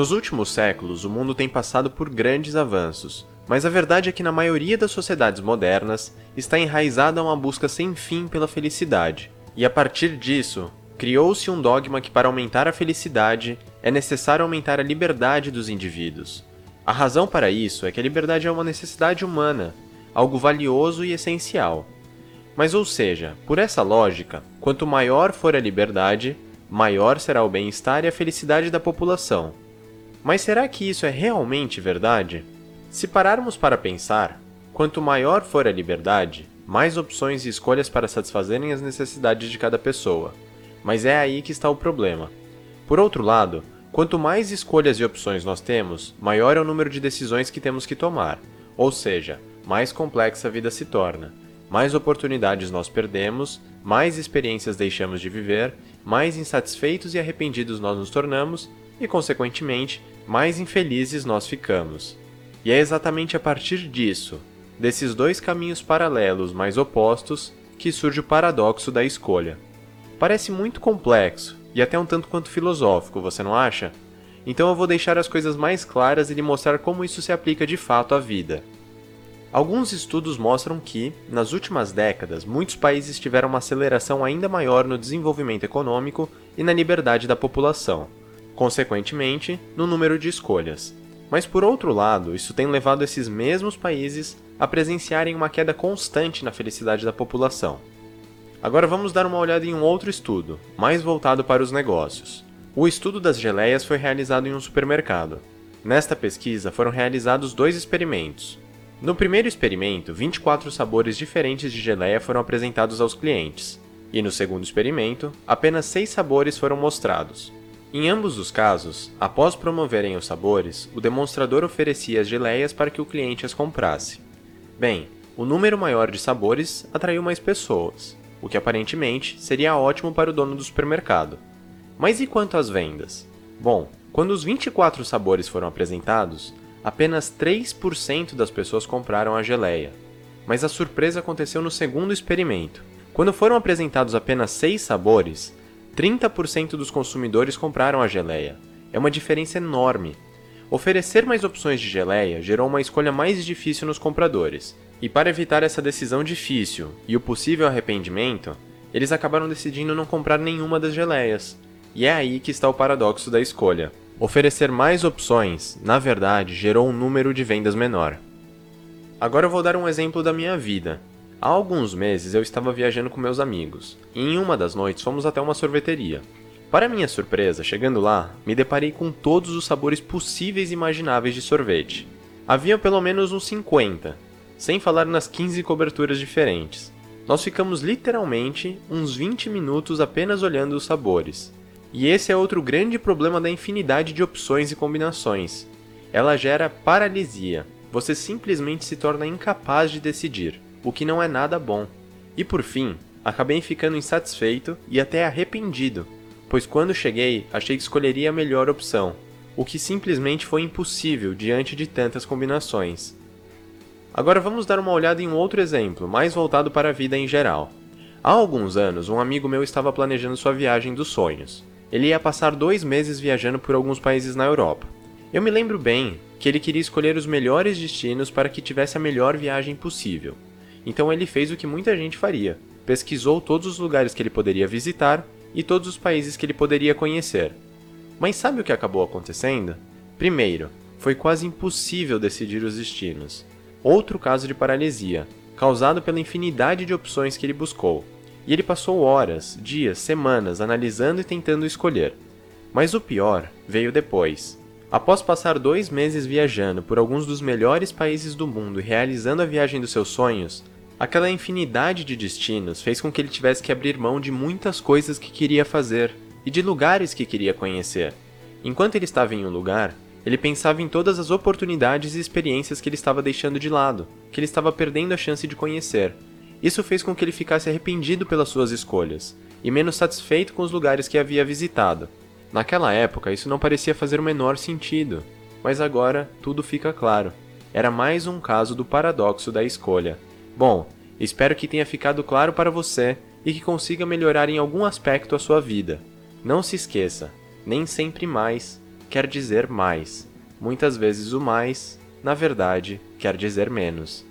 Nos últimos séculos, o mundo tem passado por grandes avanços, mas a verdade é que na maioria das sociedades modernas está enraizada uma busca sem fim pela felicidade. E a partir disso, criou-se um dogma que para aumentar a felicidade é necessário aumentar a liberdade dos indivíduos. A razão para isso é que a liberdade é uma necessidade humana, algo valioso e essencial. Mas, ou seja, por essa lógica, quanto maior for a liberdade, maior será o bem-estar e a felicidade da população. Mas será que isso é realmente verdade? Se pararmos para pensar, quanto maior for a liberdade, mais opções e escolhas para satisfazerem as necessidades de cada pessoa. Mas é aí que está o problema. Por outro lado, quanto mais escolhas e opções nós temos, maior é o número de decisões que temos que tomar, ou seja, mais complexa a vida se torna. Mais oportunidades nós perdemos, mais experiências deixamos de viver, mais insatisfeitos e arrependidos nós nos tornamos e, consequentemente, mais infelizes nós ficamos. E é exatamente a partir disso, desses dois caminhos paralelos mais opostos, que surge o paradoxo da escolha. Parece muito complexo e até um tanto quanto filosófico, você não acha? Então eu vou deixar as coisas mais claras e lhe mostrar como isso se aplica de fato à vida. Alguns estudos mostram que, nas últimas décadas, muitos países tiveram uma aceleração ainda maior no desenvolvimento econômico e na liberdade da população, consequentemente, no número de escolhas. Mas por outro lado, isso tem levado esses mesmos países a presenciarem uma queda constante na felicidade da população. Agora vamos dar uma olhada em um outro estudo, mais voltado para os negócios. O estudo das geleias foi realizado em um supermercado. Nesta pesquisa foram realizados dois experimentos. No primeiro experimento, 24 sabores diferentes de geleia foram apresentados aos clientes, e no segundo experimento, apenas 6 sabores foram mostrados. Em ambos os casos, após promoverem os sabores, o demonstrador oferecia as geleias para que o cliente as comprasse. Bem, o número maior de sabores atraiu mais pessoas, o que aparentemente seria ótimo para o dono do supermercado. Mas e quanto às vendas? Bom, quando os 24 sabores foram apresentados, apenas 3% das pessoas compraram a geleia. Mas a surpresa aconteceu no segundo experimento. Quando foram apresentados apenas 6 sabores, 30% dos consumidores compraram a geleia. É uma diferença enorme. Oferecer mais opções de geleia gerou uma escolha mais difícil nos compradores. E para evitar essa decisão difícil e o possível arrependimento, eles acabaram decidindo não comprar nenhuma das geleias. E é aí que está o paradoxo da escolha. Oferecer mais opções, na verdade, gerou um número de vendas menor. Agora eu vou dar um exemplo da minha vida. Há alguns meses eu estava viajando com meus amigos, e em uma das noites fomos até uma sorveteria. Para minha surpresa, chegando lá, me deparei com todos os sabores possíveis e imagináveis de sorvete. Havia pelo menos uns 50, sem falar nas 15 coberturas diferentes. Nós ficamos literalmente uns 20 minutos apenas olhando os sabores. E esse é outro grande problema da infinidade de opções e combinações. Ela gera paralisia. Você simplesmente se torna incapaz de decidir o que não é nada bom. E por fim, acabei ficando insatisfeito e até arrependido, pois quando cheguei achei que escolheria a melhor opção, o que simplesmente foi impossível diante de tantas combinações. Agora vamos dar uma olhada em um outro exemplo, mais voltado para a vida em geral. Há alguns anos, um amigo meu estava planejando sua viagem dos sonhos. Ele ia passar dois meses viajando por alguns países na Europa. Eu me lembro bem que ele queria escolher os melhores destinos para que tivesse a melhor viagem possível. Então ele fez o que muita gente faria: pesquisou todos os lugares que ele poderia visitar e todos os países que ele poderia conhecer. Mas sabe o que acabou acontecendo? Primeiro, foi quase impossível decidir os destinos. Outro caso de paralisia, causado pela infinidade de opções que ele buscou. E ele passou horas, dias, semanas analisando e tentando escolher. Mas o pior veio depois. Após passar dois meses viajando por alguns dos melhores países do mundo e realizando a viagem dos seus sonhos, aquela infinidade de destinos fez com que ele tivesse que abrir mão de muitas coisas que queria fazer e de lugares que queria conhecer. Enquanto ele estava em um lugar, ele pensava em todas as oportunidades e experiências que ele estava deixando de lado, que ele estava perdendo a chance de conhecer. Isso fez com que ele ficasse arrependido pelas suas escolhas e menos satisfeito com os lugares que havia visitado. Naquela época, isso não parecia fazer o menor sentido, mas agora tudo fica claro. Era mais um caso do paradoxo da escolha. Bom, espero que tenha ficado claro para você e que consiga melhorar em algum aspecto a sua vida. Não se esqueça, nem sempre mais quer dizer mais. Muitas vezes o mais, na verdade, quer dizer menos.